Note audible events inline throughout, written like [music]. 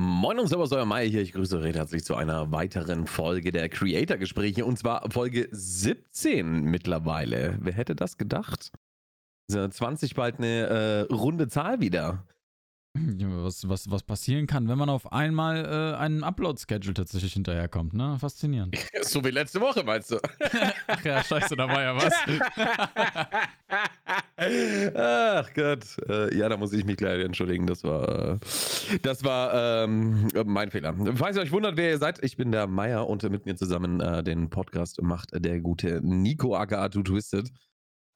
Moin und Servus, euer Mai hier. Ich grüße recht herzlich zu einer weiteren Folge der Creator-Gespräche und zwar Folge 17 mittlerweile. Wer hätte das gedacht? 20 bald eine äh, runde Zahl wieder. [clears throat] Was, was, was passieren kann, wenn man auf einmal äh, einem Upload-Schedule tatsächlich hinterherkommt, ne? Faszinierend. [laughs] so wie letzte Woche, meinst du? [laughs] Ach ja, scheiße, da war ja was. [laughs] Ach Gott. Äh, ja, da muss ich mich gleich entschuldigen. Das war, äh, das war ähm, mein Fehler. Falls ihr euch wundert, wer ihr seid, ich bin der Meier und mit mir zusammen äh, den Podcast macht der gute Nico aka Du Twisted.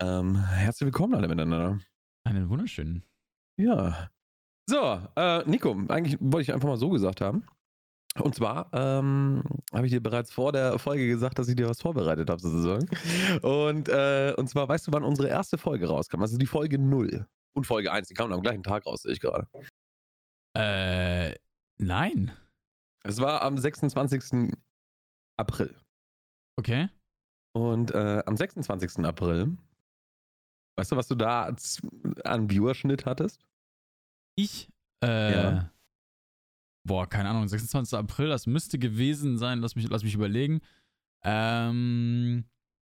Ähm, herzlich willkommen alle miteinander. Einen wunderschönen. Ja. So, äh, Nico, eigentlich wollte ich einfach mal so gesagt haben. Und zwar ähm, habe ich dir bereits vor der Folge gesagt, dass ich dir was vorbereitet habe, sozusagen. Und, äh, und zwar weißt du, wann unsere erste Folge rauskam? Also die Folge 0 und Folge 1, die kamen am gleichen Tag raus, sehe ich gerade. Äh, nein. Es war am 26. April. Okay. Und äh, am 26. April, weißt du, was du da an Viewerschnitt hattest? Ich? Äh, ja. Boah, keine Ahnung, 26. April, das müsste gewesen sein, lass mich, lass mich überlegen. Ähm,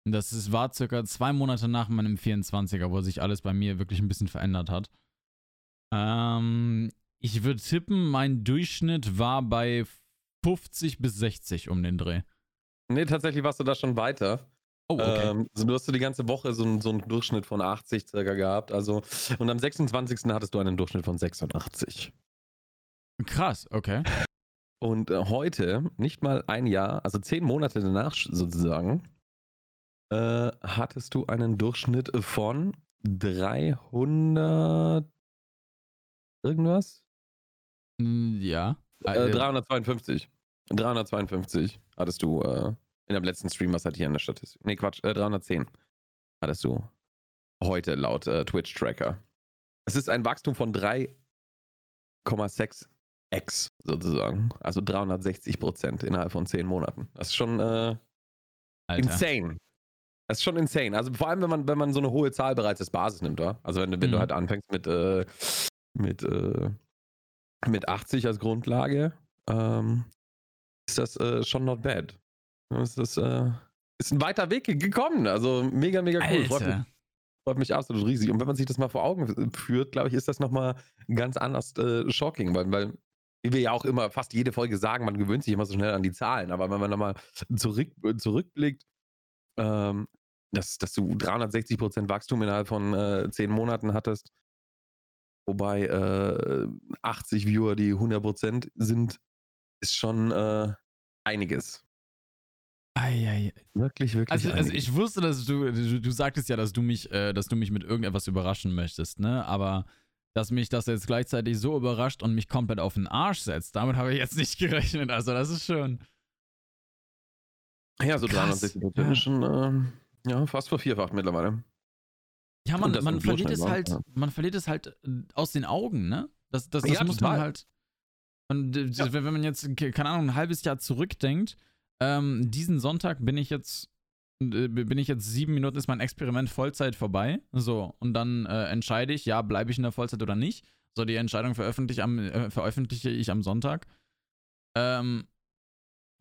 das ist, war circa zwei Monate nach meinem 24er, wo sich alles bei mir wirklich ein bisschen verändert hat. Ähm, ich würde tippen, mein Durchschnitt war bei 50 bis 60 um den Dreh. Nee, tatsächlich warst du da schon weiter. Oh, okay. Ähm, also du hast die ganze Woche so, so einen Durchschnitt von 80 circa gehabt. Also, und am 26. hattest du einen Durchschnitt von 86. Krass, okay. Und äh, heute, nicht mal ein Jahr, also zehn Monate danach sozusagen, äh, hattest du einen Durchschnitt von 300 irgendwas? Hm, ja. Äh, 352. 352 hattest du äh, in dem letzten Stream, was hat hier in der Statistik? Nee, Quatsch, äh, 310 hattest du heute laut äh, Twitch-Tracker. Es ist ein Wachstum von 3,6 X sozusagen. Also 360 Prozent innerhalb von 10 Monaten. Das ist schon äh, insane. Das ist schon insane. Also vor allem, wenn man, wenn man so eine hohe Zahl bereits als Basis nimmt, oder? Also wenn, wenn mhm. du halt anfängst mit, äh, mit, äh, mit 80 als Grundlage, ähm, ist das äh, schon not bad. Ist das äh, ist ein weiter Weg gekommen. Also mega, mega cool. Freut mich, freut mich absolut riesig. Und wenn man sich das mal vor Augen führt, glaube ich, ist das nochmal ganz anders äh, shocking, weil, weil wie wir ja auch immer fast jede Folge sagen, man gewöhnt sich immer so schnell an die Zahlen. Aber wenn man nochmal zurück, zurückblickt, ähm, dass, dass du 360% Wachstum innerhalb von äh, 10 Monaten hattest, wobei äh, 80 Viewer die 100% sind, ist schon äh, einiges. Ei, Wirklich, wirklich. Also, also, ich wusste, dass du, du, du sagtest ja, dass du mich, äh, dass du mich mit irgendetwas überraschen möchtest, ne? Aber dass mich das jetzt gleichzeitig so überrascht und mich komplett auf den Arsch setzt. Damit habe ich jetzt nicht [laughs] gerechnet. Also, das ist schön. Ja, so 360 Prozent ja. schon äh, ja, fast vervierfacht mittlerweile. Ja, man, man verliert es halt, ja. man verliert es halt äh, aus den Augen, ne? Das, das, das ja, muss man halt. Und ja. wenn man jetzt, keine Ahnung, ein halbes Jahr zurückdenkt, ähm, diesen Sonntag bin ich jetzt äh, bin ich jetzt sieben Minuten, ist mein Experiment Vollzeit vorbei. So, und dann äh, entscheide ich, ja, bleibe ich in der Vollzeit oder nicht. So, die Entscheidung veröffentliche, am, äh, veröffentliche ich am Sonntag. Ähm,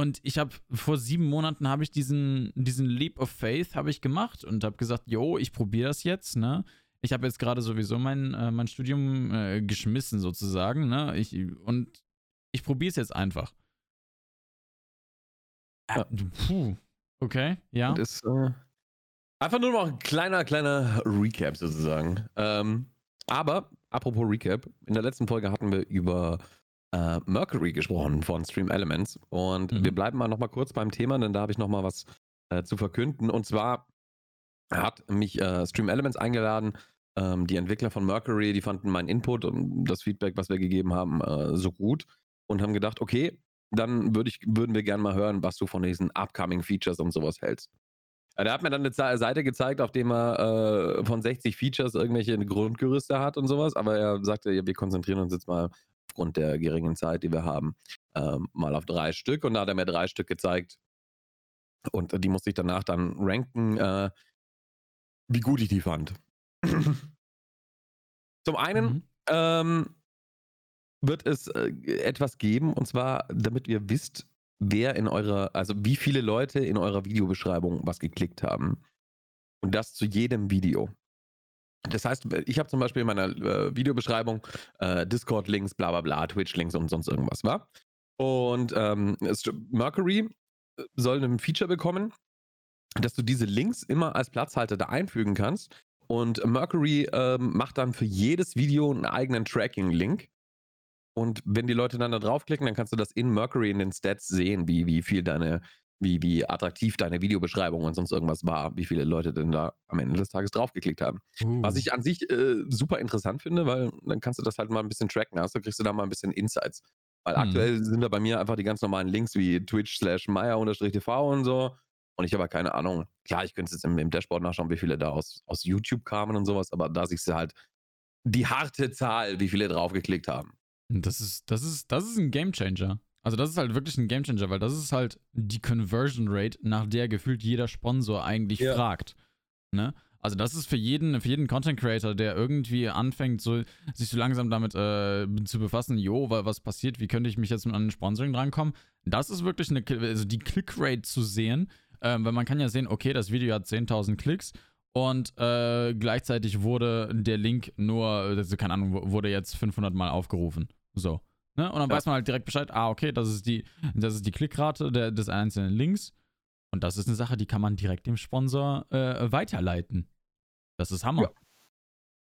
und ich habe vor sieben Monaten habe ich diesen, diesen Leap of Faith habe ich gemacht und habe gesagt, jo, ich probiere das jetzt, ne? Ich habe jetzt gerade sowieso mein, äh, mein Studium äh, geschmissen sozusagen, ne? Ich, und ich probiere es jetzt einfach. Ja. Puh, Okay, ja. Und ist äh, einfach nur noch ein kleiner, kleiner Recap sozusagen. Ähm, aber, apropos Recap, in der letzten Folge hatten wir über äh, Mercury gesprochen von Stream Elements. Und mhm. wir bleiben mal nochmal kurz beim Thema, denn da habe ich nochmal was äh, zu verkünden. Und zwar hat mich äh, Stream Elements eingeladen. Ähm, die Entwickler von Mercury, die fanden meinen Input und das Feedback, was wir gegeben haben, äh, so gut und haben gedacht, okay, dann würd ich, würden wir gerne mal hören, was du von diesen upcoming Features und sowas hältst. Er hat mir dann eine Seite gezeigt, auf dem er äh, von 60 Features irgendwelche Grundgerüste hat und sowas, aber er sagte, ja, wir konzentrieren uns jetzt mal aufgrund der geringen Zeit, die wir haben, ähm, mal auf drei Stück. Und da hat er mir drei Stück gezeigt. Und die musste ich danach dann ranken, äh, wie gut ich die fand. [clears throat] Zum einen mhm. ähm, wird es äh, etwas geben, und zwar, damit ihr wisst, wer in eurer, also wie viele Leute in eurer Videobeschreibung was geklickt haben. Und das zu jedem Video. Das heißt, ich habe zum Beispiel in meiner äh, Videobeschreibung äh, Discord-Links, bla bla bla, Twitch-Links und sonst irgendwas, war. Und ähm, Mercury äh, soll ein Feature bekommen, dass du diese Links immer als Platzhalter da einfügen kannst. Und Mercury ähm, macht dann für jedes Video einen eigenen Tracking-Link. Und wenn die Leute dann da draufklicken, dann kannst du das in Mercury in den Stats sehen, wie, wie viel deine, wie, wie attraktiv deine Videobeschreibung und sonst irgendwas war, wie viele Leute denn da am Ende des Tages draufgeklickt haben. Uh. Was ich an sich äh, super interessant finde, weil dann kannst du das halt mal ein bisschen tracken. Also kriegst du da mal ein bisschen Insights. Weil hm. aktuell sind da bei mir einfach die ganz normalen Links wie Twitch slash Meier-TV und so. Und ich habe halt keine Ahnung. Klar, ich könnte jetzt im, im, Dashboard nachschauen, wie viele da aus, aus YouTube kamen und sowas, aber da siehst du halt die harte Zahl, wie viele draufgeklickt haben. Das ist, das ist, das ist ein Gamechanger. Also das ist halt wirklich ein Gamechanger, weil das ist halt die Conversion Rate, nach der gefühlt jeder Sponsor eigentlich ja. fragt. Ne? Also das ist für jeden, für jeden Content Creator, der irgendwie anfängt, so, sich so langsam damit äh, zu befassen, jo, was passiert, wie könnte ich mich jetzt mit einem Sponsoring drankommen? Das ist wirklich eine, also die Clickrate zu sehen, äh, weil man kann ja sehen, okay, das Video hat 10.000 Klicks und äh, gleichzeitig wurde der Link nur, also keine Ahnung, wurde jetzt 500 Mal aufgerufen. So. Ne? Und dann ja. weiß man halt direkt Bescheid, ah, okay, das ist die, das ist die Klickrate der, des einzelnen Links. Und das ist eine Sache, die kann man direkt dem Sponsor äh, weiterleiten. Das ist Hammer. Ja.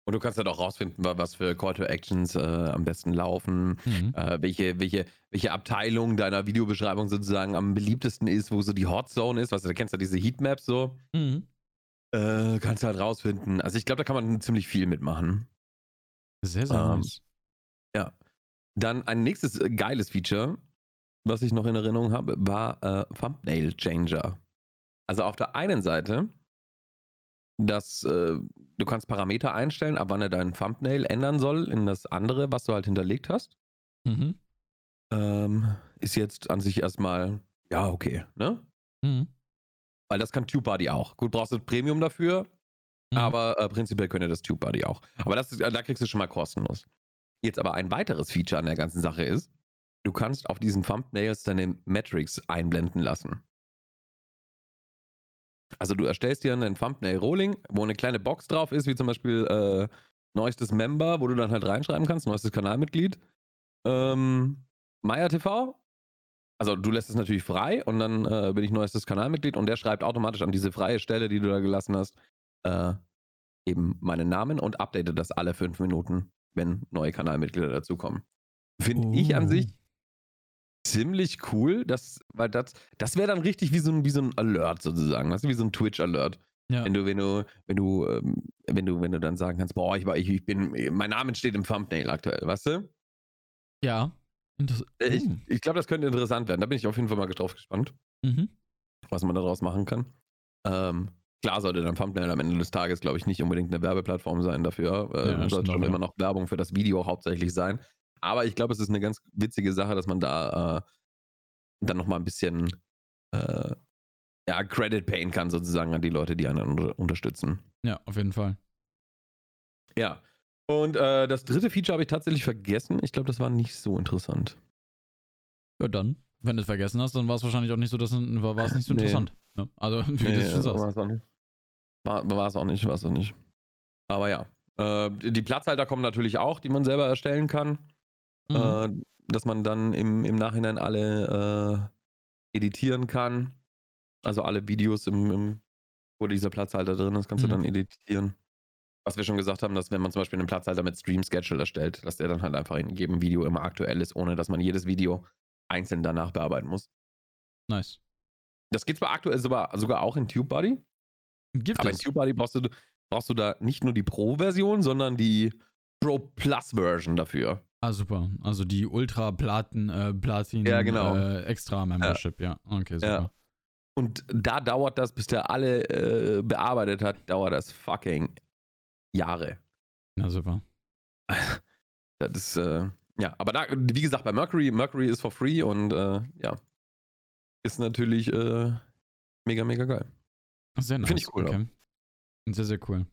Und du kannst halt auch rausfinden, was für Call to Actions äh, am besten laufen, mhm. äh, welche, welche, welche Abteilung deiner Videobeschreibung sozusagen am beliebtesten ist, wo so die Hot Zone ist. Was du kennst ja diese Heatmaps so. Mhm. Äh, kannst du halt rausfinden. Also ich glaube, da kann man ziemlich viel mitmachen. Sehr, sehr ähm, nice. Ja. Dann ein nächstes äh, geiles Feature, was ich noch in Erinnerung habe, war äh, Thumbnail Changer. Also auf der einen Seite dass äh, du kannst Parameter einstellen, ab wann er dein Thumbnail ändern soll in das andere, was du halt hinterlegt hast. Mhm. Ähm, ist jetzt an sich erstmal, ja, okay, ne? Mhm. Weil das kann TubeBuddy auch. Gut, brauchst du Premium dafür, mhm. aber äh, prinzipiell könnte das TubeBuddy auch. Aber das ist, da kriegst du schon mal kostenlos. Jetzt aber ein weiteres Feature an der ganzen Sache ist, du kannst auf diesen Thumbnails deine Metrics einblenden lassen. Also du erstellst dir einen Thumbnail-Rolling, wo eine kleine Box drauf ist, wie zum Beispiel äh, neuestes Member, wo du dann halt reinschreiben kannst, neuestes Kanalmitglied. Ähm, Maya TV. Also du lässt es natürlich frei und dann äh, bin ich neuestes Kanalmitglied und der schreibt automatisch an diese freie Stelle, die du da gelassen hast, äh, eben meinen Namen und updatet das alle fünf Minuten, wenn neue Kanalmitglieder dazukommen. Finde oh. ich an sich oh ziemlich cool, das, weil das, das wäre dann richtig wie so ein, wie so ein Alert sozusagen, weißt du, wie so ein Twitch-Alert. Ja. Wenn du, wenn du, wenn du, ähm, wenn du, wenn du dann sagen kannst, boah, ich, ich, ich bin, mein Name steht im Thumbnail aktuell, weißt du? Ja. Äh, ich, hm. ich glaube, das könnte interessant werden. Da bin ich auf jeden Fall mal drauf gespannt, mhm. was man daraus machen kann. Ähm, klar sollte dein Thumbnail am Ende des Tages, glaube ich, nicht unbedingt eine Werbeplattform sein dafür. Äh, ja, sollte schon immer noch Werbung für das Video hauptsächlich sein. Aber ich glaube, es ist eine ganz witzige Sache, dass man da äh, dann nochmal ein bisschen äh, ja, Credit payen kann, sozusagen an die Leute, die einen unterstützen. Ja, auf jeden Fall. Ja. Und äh, das dritte Feature habe ich tatsächlich vergessen. Ich glaube, das war nicht so interessant. Ja, dann. Wenn du es vergessen hast, dann war es wahrscheinlich auch nicht so, das war, war es nicht so interessant. Ne? Also, [laughs] wie nee, du schon sagst. War es auch nicht. War, war es auch nicht, war es auch nicht. Aber ja. Äh, die Platzhalter kommen natürlich auch, die man selber erstellen kann. Mhm. Äh, dass man dann im, im Nachhinein alle äh, editieren kann. Also alle Videos, im, im, wo dieser Platzhalter drin ist, kannst mhm. du dann editieren. Was wir schon gesagt haben, dass wenn man zum Beispiel einen Platzhalter mit Stream Schedule erstellt, dass der dann halt einfach in jedem Video immer aktuell ist, ohne dass man jedes Video einzeln danach bearbeiten muss. Nice. Das geht zwar aktuell sogar, sogar auch in TubeBuddy. Gibt aber es? in TubeBuddy brauchst du, brauchst du da nicht nur die Pro-Version, sondern die Pro Plus Version dafür. Ah, super. Also die Ultra Platin, äh, Platin ja, genau. äh, Extra Membership, ja. ja. Okay, super. Ja. Und da dauert das, bis der alle äh, bearbeitet hat, dauert das fucking Jahre. Na super. [laughs] Das ist, äh, ja, aber da, wie gesagt, bei Mercury, Mercury ist for free und äh, ja, ist natürlich äh, mega, mega geil. Sehr nice. Finde ich cool. Okay. Sehr, sehr cool.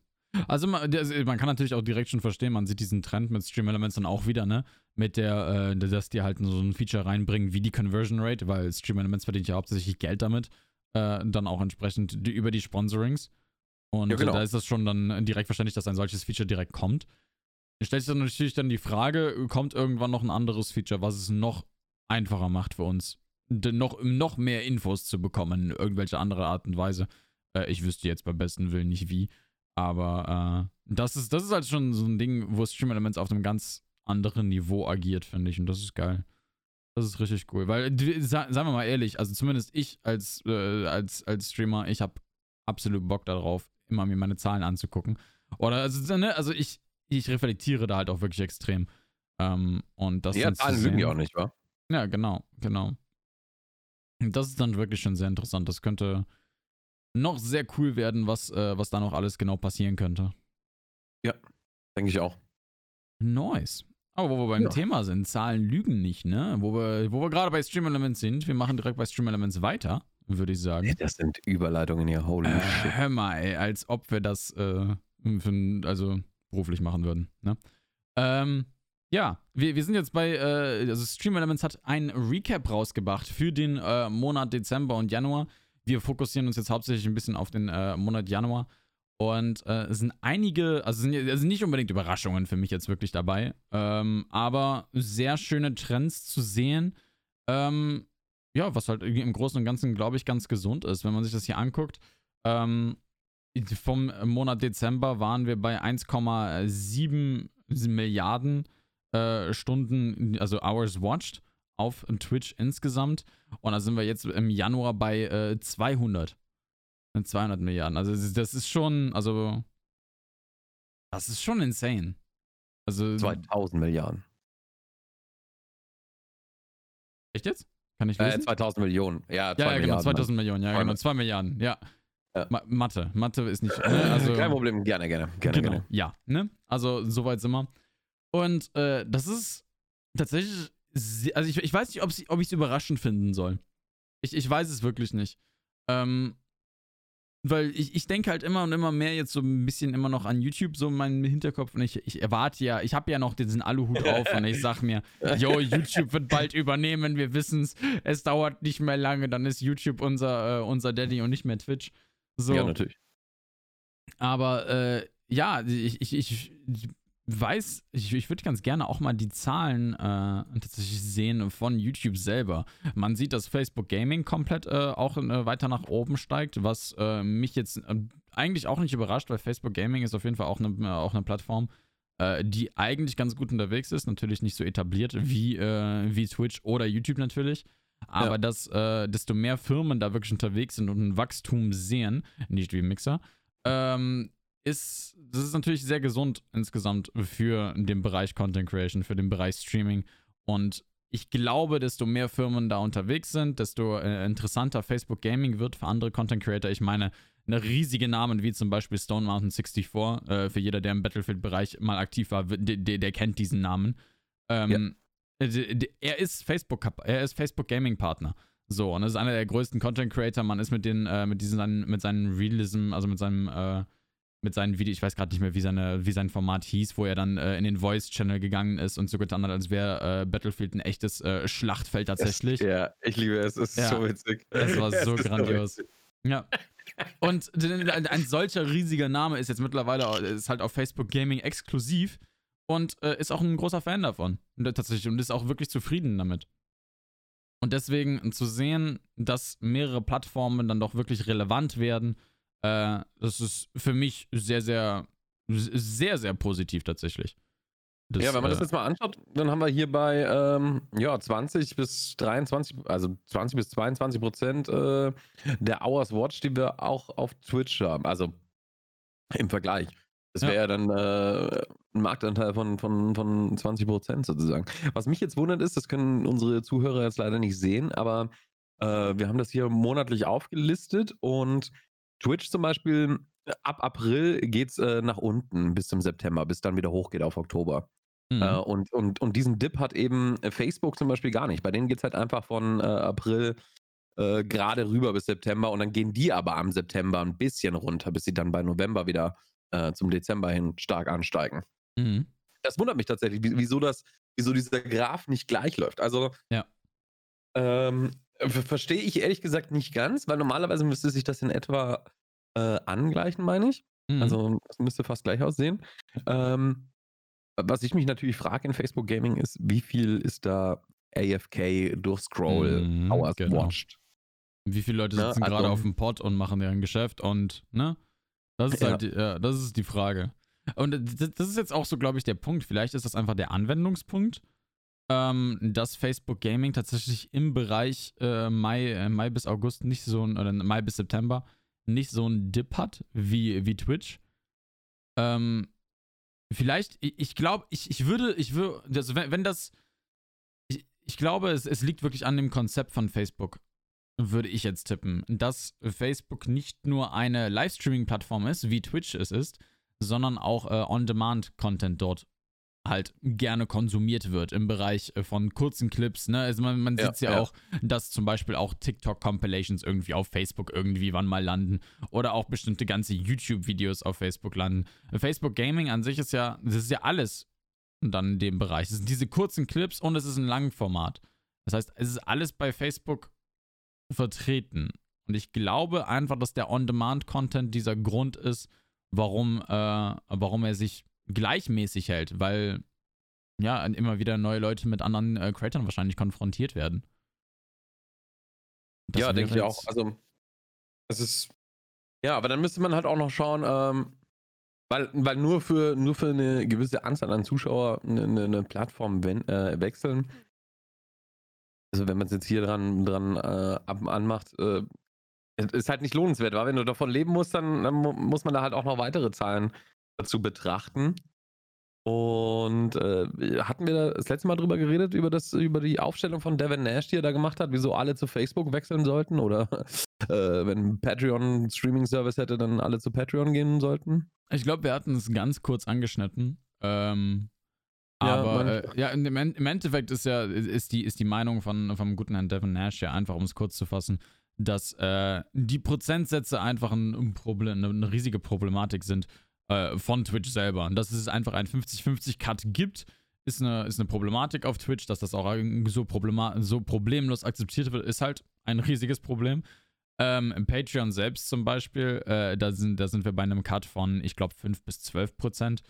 Also man, man, kann natürlich auch direkt schon verstehen, man sieht diesen Trend mit Stream Elements dann auch wieder, ne? mit der, äh, dass die halt so ein Feature reinbringen wie die Conversion Rate, weil Stream Elements verdient ja hauptsächlich Geld damit, äh, dann auch entsprechend die, über die Sponsorings. Und ja, genau. da ist das schon dann direkt verständlich, dass ein solches Feature direkt kommt. Stellt sich dann natürlich dann die Frage, kommt irgendwann noch ein anderes Feature, was es noch einfacher macht für uns, noch, noch mehr Infos zu bekommen, in irgendwelche andere Art und Weise. Äh, ich wüsste jetzt beim besten Willen nicht wie. Aber äh, das, ist, das ist halt schon so ein Ding, wo Stream Elements auf einem ganz anderen Niveau agiert, finde ich. Und das ist geil. Das ist richtig cool. Weil, sagen wir mal ehrlich, also zumindest ich als, äh, als, als Streamer, ich habe absolut Bock darauf, immer mir meine Zahlen anzugucken. Oder, also, ne, also ich, ich reflektiere da halt auch wirklich extrem. Ähm, und das ja, Zahlen lügen ja auch nicht, wa? Ja, genau, genau. Das ist dann wirklich schon sehr interessant. Das könnte noch sehr cool werden, was, äh, was da noch alles genau passieren könnte. Ja, denke ich auch. Nice. Aber wo wir beim ja. Thema sind, Zahlen lügen nicht, ne? Wo wir, wo wir gerade bei Stream Elements sind, wir machen direkt bei Stream Elements weiter, würde ich sagen. Ja, das sind Überleitungen hier, holy äh, shit. Hör mal, ey, als ob wir das äh, für, also beruflich machen würden, ne? Ähm, ja, wir, wir sind jetzt bei, äh, also Stream Elements hat ein Recap rausgebracht für den äh, Monat Dezember und Januar. Wir fokussieren uns jetzt hauptsächlich ein bisschen auf den äh, Monat Januar. Und äh, es sind einige, also sind, also nicht unbedingt Überraschungen für mich jetzt wirklich dabei, ähm, aber sehr schöne Trends zu sehen. Ähm, ja, was halt im Großen und Ganzen, glaube ich, ganz gesund ist, wenn man sich das hier anguckt. Ähm, vom Monat Dezember waren wir bei 1,7 Milliarden äh, Stunden, also Hours watched auf Twitch insgesamt. Und da sind wir jetzt im Januar bei äh, 200. 200 Milliarden. Also das ist schon, also das ist schon insane. Also 2000 Milliarden. Echt jetzt? Kann ich lesen? Äh, 2000 Millionen. Ja, 2 ja, ja, genau, 2000 Millionen. Ja, genau, 2 Milliarden. Ja. ja. Ma Mathe. Mathe ist nicht. Ne? [laughs] Also, Kein Problem, gerne, gerne. gerne, genau. gerne. Ja, ne? Also, soweit sind wir. Und äh, das ist tatsächlich. Also, ich, ich weiß nicht, ob ich es überraschend finden soll. Ich, ich weiß es wirklich nicht. Ähm, weil ich, ich denke halt immer und immer mehr jetzt so ein bisschen immer noch an YouTube, so in meinem Hinterkopf. Und ich, ich erwarte ja, ich habe ja noch diesen Aluhut auf und ich sag mir, yo, YouTube wird bald übernehmen, wir wissen es, es dauert nicht mehr lange, dann ist YouTube unser, äh, unser Daddy und nicht mehr Twitch. So. Ja, natürlich. Aber äh, ja, ich, ich, ich weiß, ich, ich würde ganz gerne auch mal die Zahlen äh, tatsächlich sehen von YouTube selber. Man sieht, dass Facebook Gaming komplett äh, auch äh, weiter nach oben steigt, was äh, mich jetzt äh, eigentlich auch nicht überrascht, weil Facebook Gaming ist auf jeden Fall auch eine, äh, auch eine Plattform, die eigentlich ganz gut unterwegs ist. Natürlich nicht so etabliert wie, wie Twitch oder YouTube natürlich. Aber ja. dass desto mehr Firmen da wirklich unterwegs sind und ein Wachstum sehen, nicht wie Mixer, ähm, ist, das ist natürlich sehr gesund insgesamt für den Bereich Content Creation, für den Bereich Streaming. Und ich glaube, desto mehr Firmen da unterwegs sind, desto äh, interessanter Facebook Gaming wird für andere Content Creator. Ich meine, eine riesige Namen wie zum Beispiel Stone Mountain 64, äh, für jeder, der im Battlefield-Bereich mal aktiv war, der, der, kennt diesen Namen. Ähm, ja. Er ist Facebook, er ist Facebook Gaming Partner. So, und das ist einer der größten Content Creator. Man ist mit den, äh, mit diesen, mit seinem Realism, also mit seinem, äh, mit seinen Videos, ich weiß gerade nicht mehr, wie, seine, wie sein Format hieß, wo er dann äh, in den Voice-Channel gegangen ist und so getan hat, als wäre äh, Battlefield ein echtes äh, Schlachtfeld tatsächlich. Es, ja, ich liebe es, es ist ja, so witzig. Es war so [laughs] es grandios. So ja. Und ein solcher riesiger Name ist jetzt mittlerweile ist halt auf Facebook Gaming exklusiv und äh, ist auch ein großer Fan davon. Und, tatsächlich und ist auch wirklich zufrieden damit. Und deswegen zu sehen, dass mehrere Plattformen dann doch wirklich relevant werden, äh, das ist für mich sehr, sehr, sehr, sehr positiv tatsächlich. Das, ja, wenn man äh, das jetzt mal anschaut, dann haben wir hier bei ähm, ja, 20 bis 23, also 20 bis 22 Prozent äh, der Hours Watch, die wir auch auf Twitch haben. Also im Vergleich. Das wäre ja. ja. dann äh, ein Marktanteil von, von, von 20 Prozent sozusagen. Was mich jetzt wundert ist, das können unsere Zuhörer jetzt leider nicht sehen, aber äh, wir haben das hier monatlich aufgelistet und Twitch zum Beispiel, ab April geht es äh, nach unten bis zum September, bis dann wieder hochgeht auf Oktober. Mhm. Äh, und, und, und diesen Dip hat eben Facebook zum Beispiel gar nicht. Bei denen geht es halt einfach von äh, April äh, gerade rüber bis September und dann gehen die aber am September ein bisschen runter, bis sie dann bei November wieder äh, zum Dezember hin stark ansteigen. Mhm. Das wundert mich tatsächlich, wieso das wieso dieser Graph nicht gleich läuft. Also, ja. ähm, verstehe ich ehrlich gesagt nicht ganz, weil normalerweise müsste sich das in etwa äh, angleichen, meine ich. Mhm. Also, das müsste fast gleich aussehen. Ähm, was ich mich natürlich frage in Facebook Gaming ist, wie viel ist da AFK durchscroll mhm, Hours genau. watched? Wie viele Leute ne, sitzen ne? gerade also, auf dem Pod und machen deren Geschäft und, ne? Das ist ja. halt, die, ja, das ist die Frage. Und das ist jetzt auch so, glaube ich, der Punkt. Vielleicht ist das einfach der Anwendungspunkt, ähm, dass Facebook Gaming tatsächlich im Bereich äh, Mai, äh, Mai bis August nicht so ein, oder Mai bis September nicht so ein Dip hat wie, wie Twitch. Ähm, vielleicht, ich, ich glaube, ich, ich würde, ich würde, also wenn, wenn das, ich, ich glaube, es, es liegt wirklich an dem Konzept von Facebook würde ich jetzt tippen, dass Facebook nicht nur eine Livestreaming-Plattform ist, wie Twitch es ist, sondern auch äh, On-Demand-Content dort halt gerne konsumiert wird im Bereich äh, von kurzen Clips. Ne? Also man, man sieht ja, ja, auch, dass zum Beispiel auch TikTok-Compilations irgendwie auf Facebook irgendwie wann mal landen oder auch bestimmte ganze YouTube-Videos auf Facebook landen. Facebook Gaming an sich ist ja, das ist ja alles dann in dem Bereich. Es sind diese kurzen Clips und es ist ein Langformat. Das heißt, es ist alles bei Facebook vertreten. Und ich glaube einfach, dass der On-Demand-Content dieser Grund ist, warum, äh, warum er sich gleichmäßig hält, weil ja immer wieder neue Leute mit anderen äh, Creators wahrscheinlich konfrontiert werden. Das ja, denke ich auch. Also, es ist. Ja, aber dann müsste man halt auch noch schauen, ähm, weil, weil nur, für, nur für eine gewisse Anzahl an Zuschauer eine, eine Plattform wenn, äh, wechseln. Also, wenn man es jetzt hier dran, dran äh, ab, anmacht, äh, ist halt nicht lohnenswert, weil wenn du davon leben musst, dann, dann muss man da halt auch noch weitere Zahlen dazu betrachten. Und äh, hatten wir da das letzte Mal drüber geredet, über, das, über die Aufstellung von Devin Nash, die er da gemacht hat, wieso alle zu Facebook wechseln sollten? Oder [laughs] äh, wenn Patreon Streaming-Service hätte, dann alle zu Patreon gehen sollten? Ich glaube, wir hatten es ganz kurz angeschnitten. Ähm, aber ja, äh, ja im, im, Endeffekt ist ja ist die, ist die Meinung von, vom guten Herrn Devin Nash ja einfach, um es kurz zu fassen, dass äh, die Prozentsätze einfach ein Problem, eine riesige Problematik sind äh, von Twitch selber. Und dass es einfach ein 50-50-Cut gibt, ist eine, ist eine Problematik auf Twitch, dass das auch so, so problemlos akzeptiert wird, ist halt ein riesiges Problem. Ähm, Im Patreon selbst zum Beispiel, äh, da, sind, da sind wir bei einem Cut von, ich glaube, 5 bis 12 Prozent,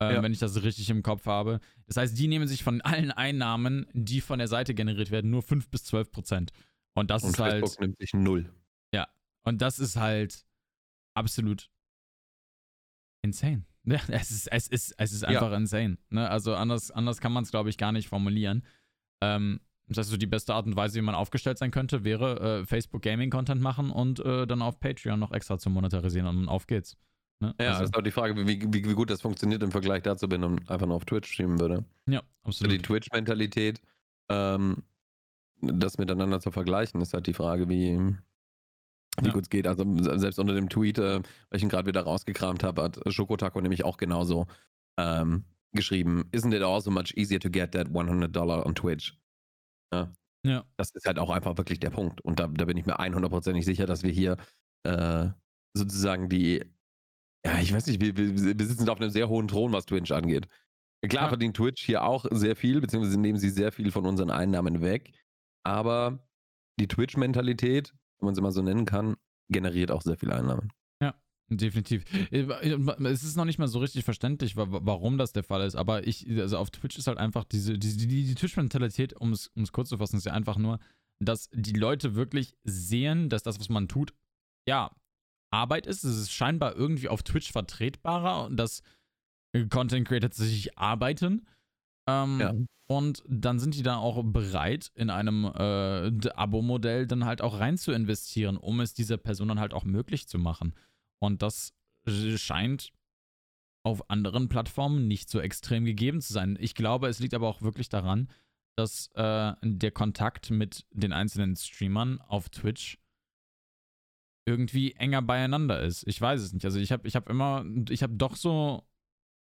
äh, ja. wenn ich das richtig im Kopf habe. Das heißt, die nehmen sich von allen Einnahmen, die von der Seite generiert werden, nur 5 bis 12 Prozent. Und das Und ist Facebook halt. nimmt sich null. Ja. Und das ist halt absolut insane. [laughs] Ja, es ist, es ist, es ist einfach ja. insane. Ne? Also anders, anders kann man es, glaube ich, gar nicht formulieren. Ähm, das heißt, so die beste Art und Weise, wie man aufgestellt sein könnte, wäre äh, Facebook Gaming Content machen und äh, dann auf Patreon noch extra zu monetarisieren und auf geht's. Ne? Ja, also, ist auch die Frage, wie, wie, wie, gut das funktioniert im Vergleich dazu, wenn man einfach nur auf Twitch streamen würde. Ja, absolut. Also die Twitch-Mentalität, ähm, das miteinander zu vergleichen, ist halt die Frage, wie, wie ja. gut es geht. Also selbst unter dem Tweet, äh, ihn gerade wieder rausgekramt habe, hat Schokotako nämlich auch genauso ähm, geschrieben, isn't it also much easier to get that 100 Dollar on Twitch? Ja. ja. Das ist halt auch einfach wirklich der Punkt. Und da, da bin ich mir 100%ig sicher, dass wir hier äh, sozusagen die, ja, ich weiß nicht, wir, wir, wir sitzen auf einem sehr hohen Thron, was Twitch angeht. Klar ja. verdient Twitch hier auch sehr viel, beziehungsweise nehmen sie sehr viel von unseren Einnahmen weg. Aber die Twitch-Mentalität wenn man es immer so nennen kann, generiert auch sehr viele Einnahmen. Ja, definitiv. Äh, es ist noch nicht mal so richtig verständlich, warum das der Fall ist, aber ich, also auf Twitch ist halt einfach diese, die, die, die Twitch-Mentalität, um es, kurz zu fassen, ist ja einfach nur, dass die Leute wirklich sehen, dass das, was man tut, ja, Arbeit ist. Es ist scheinbar irgendwie auf Twitch vertretbarer und dass Content Creator tatsächlich arbeiten. Ähm, ja. Und dann sind die dann auch bereit, in einem äh, Abo-Modell dann halt auch rein zu investieren, um es dieser Person dann halt auch möglich zu machen. Und das scheint auf anderen Plattformen nicht so extrem gegeben zu sein. Ich glaube, es liegt aber auch wirklich daran, dass äh, der Kontakt mit den einzelnen Streamern auf Twitch irgendwie enger beieinander ist. Ich weiß es nicht. Also ich habe ich hab immer, ich habe doch so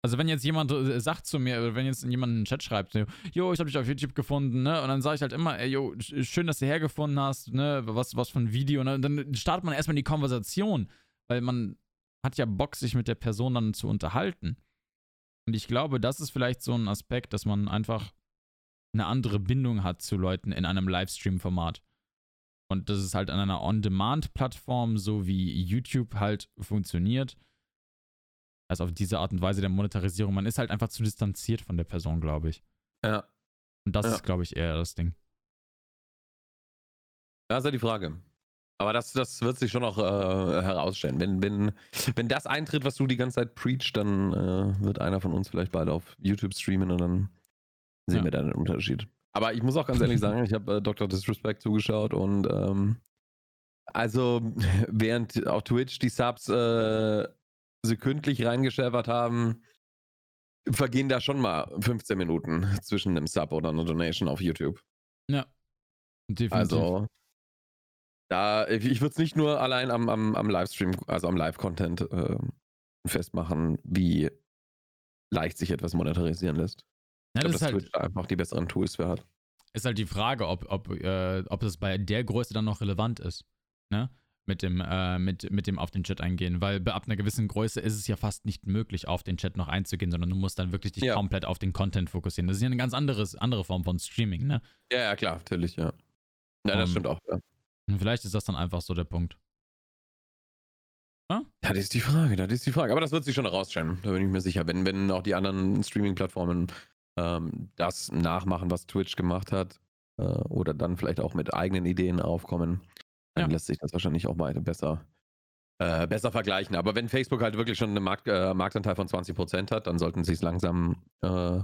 also wenn jetzt jemand äh, sagt zu mir, wenn jetzt jemand in den Chat schreibt, jo, ich habe dich auf YouTube gefunden, ne? Und dann sage ich halt immer, ey, jo, schön, dass du hergefunden hast, ne? Was, was für ein Video. Ne? Und dann startet man erstmal die Konversation, weil man hat ja Bock, sich mit der Person dann zu unterhalten. Und ich glaube, das ist vielleicht so ein Aspekt, dass man einfach eine andere Bindung hat zu Leuten in einem Livestream-Format. Und das ist halt an einer On-Demand-Plattform, so wie YouTube halt funktioniert. Also auf diese Art und Weise der Monetarisierung. Man ist halt einfach zu distanziert von der Person, glaube ich. Ja. Und das ja. ist, glaube ich, eher das Ding. Das ist ja die Frage. Aber das, das wird sich schon noch äh, herausstellen. Wenn, wenn, wenn das eintritt, was du die ganze Zeit preachst, dann äh, wird einer von uns vielleicht bald auf YouTube streamen und dann sehen ja. wir da den Unterschied. Aber ich muss auch ganz ehrlich [laughs] sagen, ich habe äh, Dr. Disrespect zugeschaut und ähm, also [laughs] während auf Twitch die Subs äh, sekündlich reingeschäfert haben, vergehen da schon mal 15 Minuten zwischen einem Sub oder einer Donation auf YouTube. Ja. Definitiv. Also da, ich würde es nicht nur allein am, am, am Livestream, also am Live-Content äh, festmachen, wie leicht sich etwas monetarisieren lässt. Ja, ich glaube, dass halt, Twitch einfach die besseren Tools für hat. Ist halt die Frage, ob, ob, äh, ob das bei der Größe dann noch relevant ist. Ne? Mit dem, äh, mit, mit dem auf den Chat eingehen. Weil ab einer gewissen Größe ist es ja fast nicht möglich, auf den Chat noch einzugehen, sondern du musst dann wirklich dich ja. komplett auf den Content fokussieren. Das ist ja eine ganz anderes, andere Form von Streaming, ne? Ja, ja, klar, natürlich, ja. Ja, das um, stimmt auch, ja. Vielleicht ist das dann einfach so der Punkt. Ja, das ist die Frage, das ist die Frage. Aber das wird sich schon herausstellen, da bin ich mir sicher. Wenn, wenn auch die anderen Streaming-Plattformen ähm, das nachmachen, was Twitch gemacht hat, äh, oder dann vielleicht auch mit eigenen Ideen aufkommen, dann ja. lässt sich das wahrscheinlich auch weiter besser, äh, besser vergleichen. Aber wenn Facebook halt wirklich schon einen Markt, äh, Marktanteil von 20% hat, dann sollten sie es langsam äh,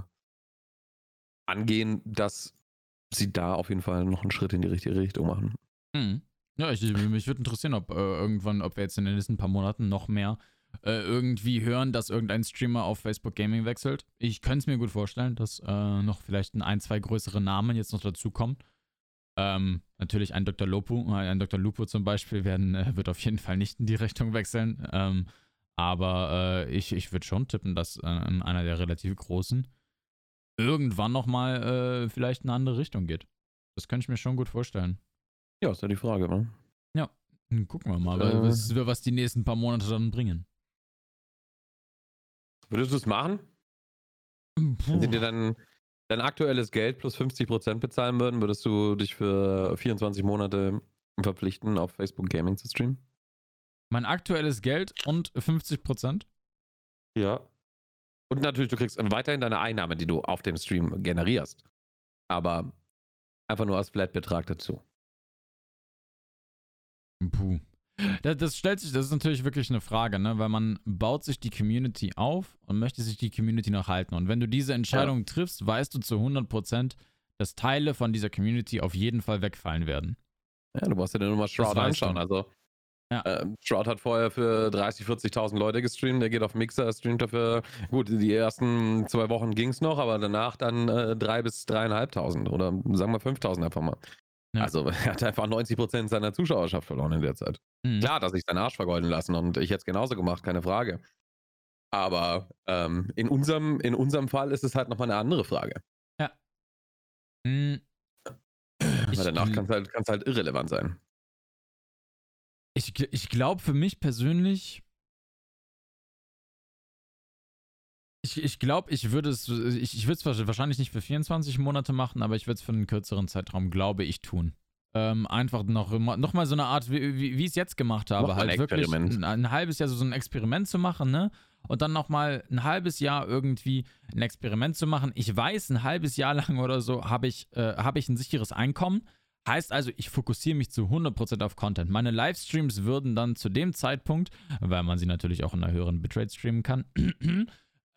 angehen, dass sie da auf jeden Fall noch einen Schritt in die richtige Richtung machen. Mhm. Ja, ich, mich würde interessieren, ob äh, irgendwann, ob wir jetzt in den nächsten paar Monaten noch mehr äh, irgendwie hören, dass irgendein Streamer auf Facebook Gaming wechselt. Ich könnte es mir gut vorstellen, dass äh, noch vielleicht ein, zwei größere Namen jetzt noch dazukommen. Ähm, natürlich ein Dr. Lupo, äh, ein Dr. Lupo zum Beispiel werden, äh, wird auf jeden Fall nicht in die Richtung wechseln. Ähm, aber äh, ich, ich würde schon tippen, dass einer der relativ großen irgendwann nochmal vielleicht in eine andere Richtung geht. Das könnte ich mir schon gut vorstellen. Ja, ist ja die Frage, ne? Ja, gucken wir mal, äh, was, was die nächsten paar Monate dann bringen. Würdest du es machen? Puh. Wenn sie dir dann dein aktuelles Geld plus 50% bezahlen würden, würdest du dich für 24 Monate verpflichten, auf Facebook Gaming zu streamen? Mein aktuelles Geld und 50%? Ja. Und natürlich, du kriegst weiterhin deine Einnahme, die du auf dem Stream generierst. Aber einfach nur als Flat-Betrag dazu. Puh. Das, das, stellt sich, das ist natürlich wirklich eine Frage, ne? Weil man baut sich die Community auf und möchte sich die Community noch halten. Und wenn du diese Entscheidung ja. triffst, weißt du zu 100%, dass Teile von dieser Community auf jeden Fall wegfallen werden. Ja, du musst dir nur mal Shroud anschauen. Du. Also, ja. äh, Shroud hat vorher für 30.000, 40.000 Leute gestreamt. Der geht auf Mixer, streamt dafür. Gut, die ersten zwei Wochen ging es noch, aber danach dann äh, 3.000 bis 3.500 oder sagen wir 5.000 einfach mal. Ja. Also [laughs] er hat einfach 90% seiner Zuschauerschaft verloren in der Zeit. Mhm. Klar, dass ich seinen Arsch vergeuden lassen und ich hätte es genauso gemacht, keine Frage. Aber ähm, in, unserem, in unserem Fall ist es halt nochmal eine andere Frage. Ja. Mhm. Weil danach kann es halt, halt irrelevant sein. Ich, ich glaube für mich persönlich, ich, ich glaube, ich würde es, ich, ich würde es wahrscheinlich nicht für 24 Monate machen, aber ich würde es für einen kürzeren Zeitraum, glaube ich, tun. Ähm, einfach noch, noch mal so eine Art, wie, wie, wie ich es jetzt gemacht habe, halt wirklich ein, ein, halbes Jahr so, so ein Experiment zu machen, ne? Und dann noch mal ein halbes Jahr irgendwie ein Experiment zu machen. Ich weiß, ein halbes Jahr [laughs] lang oder so habe ich, äh, hab ich ein sicheres Einkommen. Heißt also, ich fokussiere mich zu 100% auf Content. Meine Livestreams würden dann zu dem Zeitpunkt, weil man sie natürlich auch in einer höheren Bitrate streamen kann, [clears throat]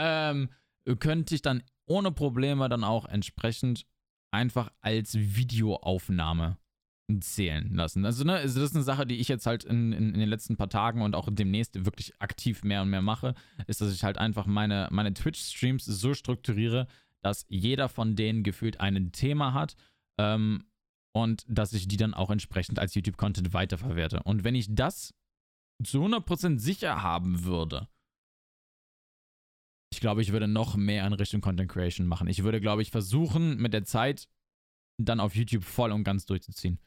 ähm, könnte ich dann ohne Probleme dann auch entsprechend einfach als Videoaufnahme zählen lassen. Also, ne, also das ist eine Sache, die ich jetzt halt in, in, in, den letzten paar Tagen und auch demnächst wirklich aktiv mehr und mehr mache, ist, dass ich halt einfach meine, meine Twitch-Streams so strukturiere, dass jeder von denen gefühlt ein Thema hat ähm, und dass ich die dann auch entsprechend als YouTube-Content weiterverwerte. Und wenn ich das zu 100% sicher haben würde, ich glaube, ich würde noch mehr in Richtung Content Creation machen. Ich würde, glaube ich, versuchen, mit der Zeit dann auf YouTube voll und ganz durchzuziehen.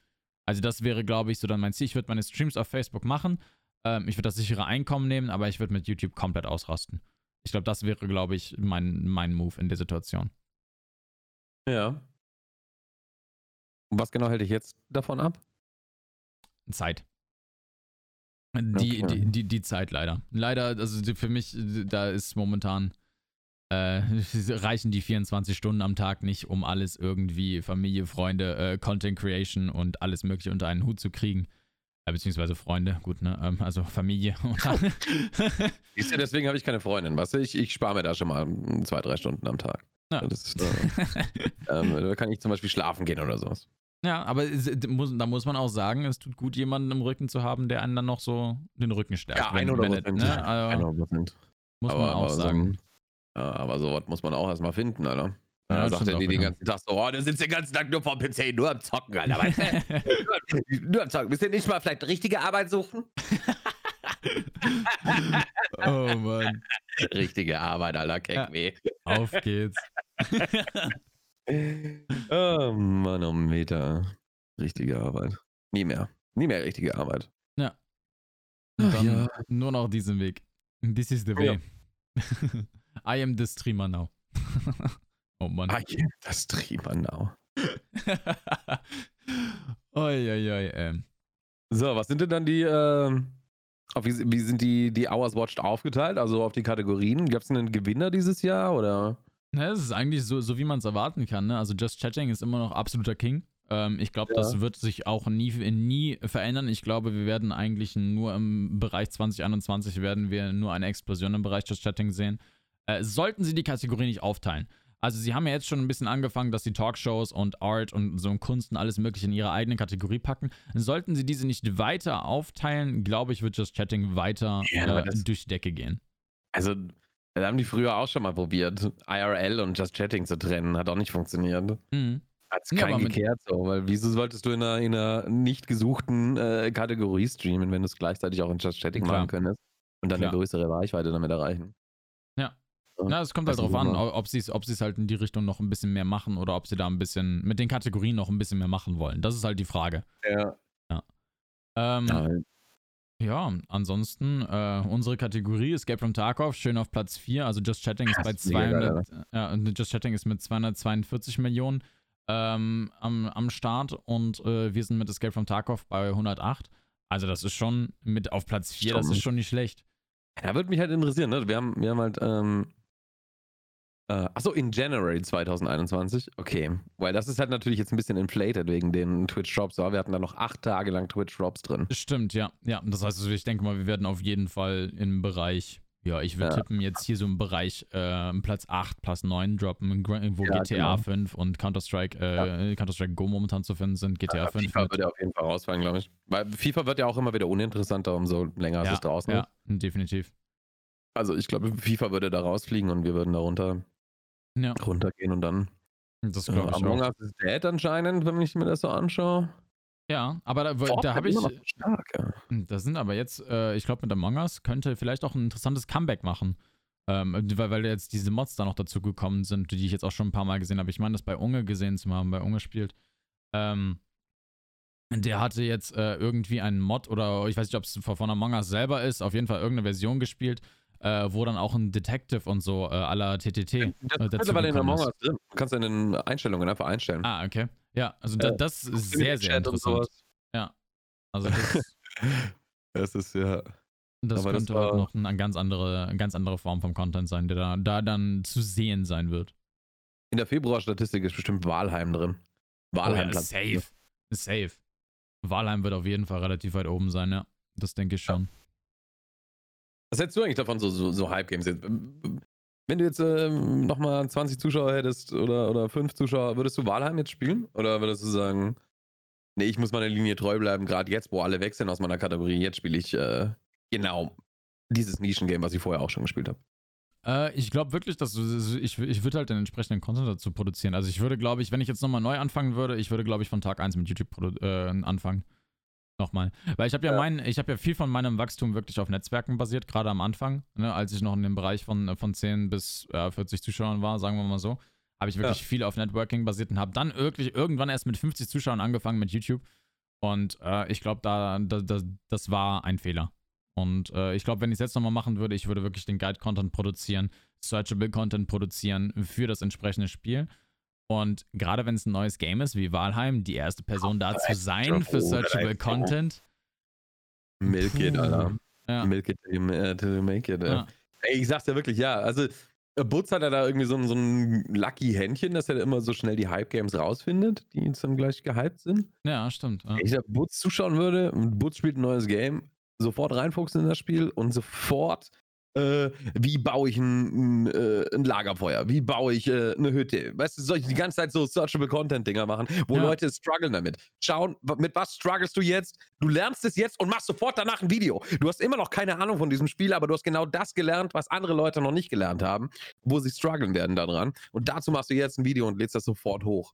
Also das wäre, glaube ich, so dann mein Ziel. Ich würde meine Streams auf Facebook machen. Ähm, ich würde das sichere Einkommen nehmen, aber ich würde mit YouTube komplett ausrasten. Ich glaube, das wäre, glaube ich, mein, mein Move in der Situation. Ja. was genau hält dich jetzt davon ab? Zeit. Die, okay. die, die, die Zeit leider. Leider, also für mich, da ist momentan, äh, [laughs] reichen die 24 Stunden am Tag nicht, um alles irgendwie, Familie, Freunde, äh, Content Creation und alles Mögliche unter einen Hut zu kriegen. Äh, beziehungsweise Freunde, gut, ne? Ähm, also Familie. [laughs] [laughs] Siehst du, deswegen habe ich keine Freundin, weißt du? Ich, ich spare mir da schon mal zwei, drei Stunden am Tag. Ja. Ist, äh, ähm, da kann ich zum Beispiel schlafen gehen oder sowas. Ja, aber da muss man auch sagen, es tut gut, jemanden im Rücken zu haben, der einen dann noch so den Rücken stärkt. Ja, 100 Prozent. Ne? Also, 100%. Muss aber, man auch sagen. So, ja, aber sowas muss man auch erstmal finden, Alter. Ja, ja sagt er die den ganzen Tag so, oh, du sitzt den ganzen Tag nur vom PC, nur am Zocken, Alter. [laughs] nur am Zocken. Willst du nicht mal vielleicht richtige Arbeit suchen? [laughs] oh Mann. Richtige Arbeit, Alter, keck ja. Auf geht's. [laughs] oh Manometer. Richtige Arbeit. Nie mehr. Nie mehr richtige Arbeit. Ja. Ach, ja. Nur noch diesen Weg. This is the way. Ja. I am the streamer now. [laughs] oh Mann. I am the streamer now. [laughs] oi, oi, oi, ähm. So, was sind denn dann die, äh, wie, wie, sind die, die Hours Watched aufgeteilt? Also auf die Kategorien? Gab es einen Gewinner dieses Jahr oder? Ja, es ist eigentlich so, so wie man es erwarten kann. Ne? Also Just Chatting ist immer noch absoluter King. Ähm, ich glaube, ja. das wird sich auch nie, nie verändern. Ich glaube, wir werden eigentlich nur im Bereich 2021 werden wir nur eine Explosion im Bereich Just Chatting sehen. Äh, sollten sie die Kategorie nicht aufteilen. Also sie haben ja jetzt schon ein bisschen angefangen, dass sie Talkshows und Art und so Kunst und alles mögliche in ihre eigene Kategorie packen. Sollten sie diese nicht weiter aufteilen, glaube ich, wird Just Chatting weiter ja, äh, durch die Decke gehen. Also das haben die früher auch schon mal probiert, IRL und Just Chatting zu trennen. Hat auch nicht funktioniert. Mhm. Hat es keinen ja, gekehrt so, weil wieso solltest du in einer, in einer nicht gesuchten äh, Kategorie streamen, wenn du es gleichzeitig auch in Just Chatting Klar. machen könntest und dann Klar. eine größere Reichweite damit erreichen? Ja. Ja, es kommt halt darauf an, ob sie es ob halt in die Richtung noch ein bisschen mehr machen oder ob sie da ein bisschen mit den Kategorien noch ein bisschen mehr machen wollen. Das ist halt die Frage. Ja. Ja. Ähm, ja. Ja, ansonsten äh, unsere Kategorie Escape from Tarkov schön auf Platz 4. Also Just Chatting ist bei 200, ja, Just Chatting ist mit 242 Millionen ähm, am, am Start und äh, wir sind mit Escape from Tarkov bei 108. Also das ist schon mit auf Platz 4, das ist schon nicht schlecht. Da würde mich halt interessieren, ne? Wir haben, wir haben halt ähm, äh, achso, in January 2021. Okay. Weil das ist halt natürlich jetzt ein bisschen inflated wegen den Twitch-Drops. Wir hatten da noch acht Tage lang Twitch-Drops drin. Stimmt, ja. Ja, das heißt, also ich denke mal, wir werden auf jeden Fall im Bereich, ja, ich würde ja. tippen, jetzt hier so im Bereich äh, Platz 8, Platz 9 droppen, wo ja, GTA genau. 5 und Counter-Strike, äh, ja. Counter-Strike Go momentan zu finden sind. GTA ja, 5. FIFA wird ja auf jeden Fall rausfallen, glaube ich. Weil FIFA wird ja auch immer wieder uninteressanter, umso länger es draußen Ja, definitiv. Also ich glaube, FIFA würde da rausfliegen und wir würden darunter ja. runtergehen und dann. Das glaube ich. Among Us ist dead anscheinend, wenn ich mir das so anschaue. Ja, aber da, da habe ich. Stark, ja. Hm, das sind aber jetzt, äh, ich glaube, mit Among Us könnte vielleicht auch ein interessantes Comeback machen. Ähm, weil, weil jetzt diese Mods da noch dazu gekommen sind, die ich jetzt auch schon ein paar Mal gesehen habe. Ich meine, das bei Unge gesehen zu haben, bei Unge spielt. Ähm, der hatte jetzt äh, irgendwie einen Mod oder ich weiß nicht, ob es von Among Us selber ist, auf jeden Fall irgendeine Version gespielt, äh, wo dann auch ein Detective und so äh, aller TTT äh, das dazu mittlerweile in Among Us drin. Du kannst in den Einstellungen einfach einstellen. Ah, okay. Ja, also da, das ist sehr, sehr interessant. Ja. Also das, [laughs] das ist ja. Das Aber könnte das war, noch eine ganz andere, eine ganz andere Form vom Content sein, der da, da dann zu sehen sein wird. In der Februar-Statistik ist bestimmt Wahlheim drin. Wahlheim. Oh ja, safe. Safe. Wahlheim wird auf jeden Fall relativ weit oben sein, ja. Das denke ich schon. Ja. Was hältst du eigentlich davon, so, so, so Hype-Games jetzt? Wenn du jetzt ähm, nochmal 20 Zuschauer hättest oder, oder 5 Zuschauer, würdest du Walheim jetzt spielen? Oder würdest du sagen, nee, ich muss meiner Linie treu bleiben, gerade jetzt, wo alle sind aus meiner Kategorie, jetzt spiele ich äh, genau dieses Nischengame, was ich vorher auch schon gespielt habe? Äh, ich glaube wirklich, dass ich, ich würde halt den entsprechenden Content dazu produzieren. Also ich würde, glaube ich, wenn ich jetzt nochmal neu anfangen würde, ich würde, glaube ich, von Tag 1 mit YouTube äh, anfangen. Nochmal. Weil ich habe ja, ja mein, ich habe ja viel von meinem Wachstum wirklich auf Netzwerken basiert, gerade am Anfang, ne, als ich noch in dem Bereich von, von 10 bis äh, 40 Zuschauern war, sagen wir mal so, habe ich wirklich ja. viel auf Networking basiert und habe dann wirklich irgendwann erst mit 50 Zuschauern angefangen mit YouTube. Und äh, ich glaube, da, da, da, das war ein Fehler. Und äh, ich glaube, wenn ich es jetzt nochmal machen würde, ich würde wirklich den Guide-Content produzieren, Searchable-Content produzieren für das entsprechende Spiel Und gerade wenn es ein neues Game ist, wie Valheim, die erste Person da zu sein für Searchable Content. Milk it, Alter. Ja. Milk it uh, to make it. Ja. Ey, ich sag's ja wirklich, ja. Also, Butz hat ja da irgendwie so, so ein lucky Händchen, dass er immer so schnell die Hype-Games rausfindet, die jetzt dann gleich gehypt sind. Ja, stimmt. Ja. Ich da Butz zuschauen würde, Butz spielt ein neues Game, sofort reinfuchsen in das Spiel und sofort äh, wie baue ich ein, ein, äh, ein, Lagerfeuer, wie baue ich äh, eine Hütte. Weißt du, soll ich die ganze Zeit so Searchable Content-Dinger machen, wo ja. Leute strugglen damit. Schauen, mit was strugglest du jetzt? Du lernst es jetzt und machst sofort danach ein Video. Du hast immer noch keine Ahnung von diesem Spiel, aber du hast genau das gelernt, was andere Leute noch nicht gelernt haben, wo sie strugglen werden daran. Und dazu machst du jetzt ein Video und lädst das sofort hoch.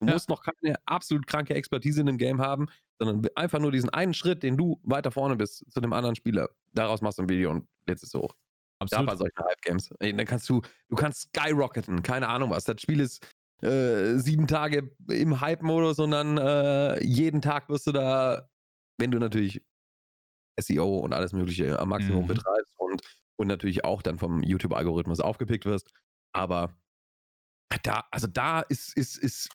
Du ja. musst noch keine absolut kranke Expertise in dem Game haben, sondern einfach nur diesen einen Schritt, den du weiter vorne bist zu dem anderen Spieler. Daraus machst du ein Video und lädst es hoch. Absolut. Ja, bei solchen Hype-Games. Dann kannst du, du kannst skyrocketen, keine Ahnung was. Das Spiel ist äh, sieben Tage im Hype-Modus und dann äh, jeden Tag wirst du da, wenn du natürlich SEO und alles Mögliche am Maximum mhm. betreibst und, und natürlich auch dann vom YouTube-Algorithmus aufgepickt wirst. Aber da, also da ist, ist, ist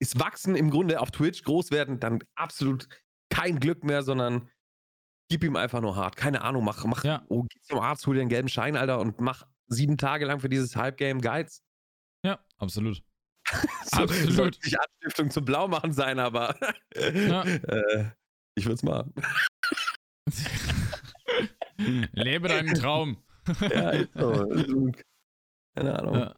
ist Wachsen im Grunde auf Twitch groß werden dann absolut kein Glück mehr, sondern gib ihm einfach nur hart. Keine Ahnung, mach, mach, ja. oh, geh zum Arzt, hol dir einen gelben Schein, Alter, und mach sieben Tage lang für dieses Halbgame Guides. Ja, absolut. [laughs] so, absolut. Sollte nicht Anstiftung zum Blaumachen sein, aber [laughs] ja. [laughs] äh, ich würde es machen. Lebe deinen Traum. ja, so. Keine Ahnung. Ja.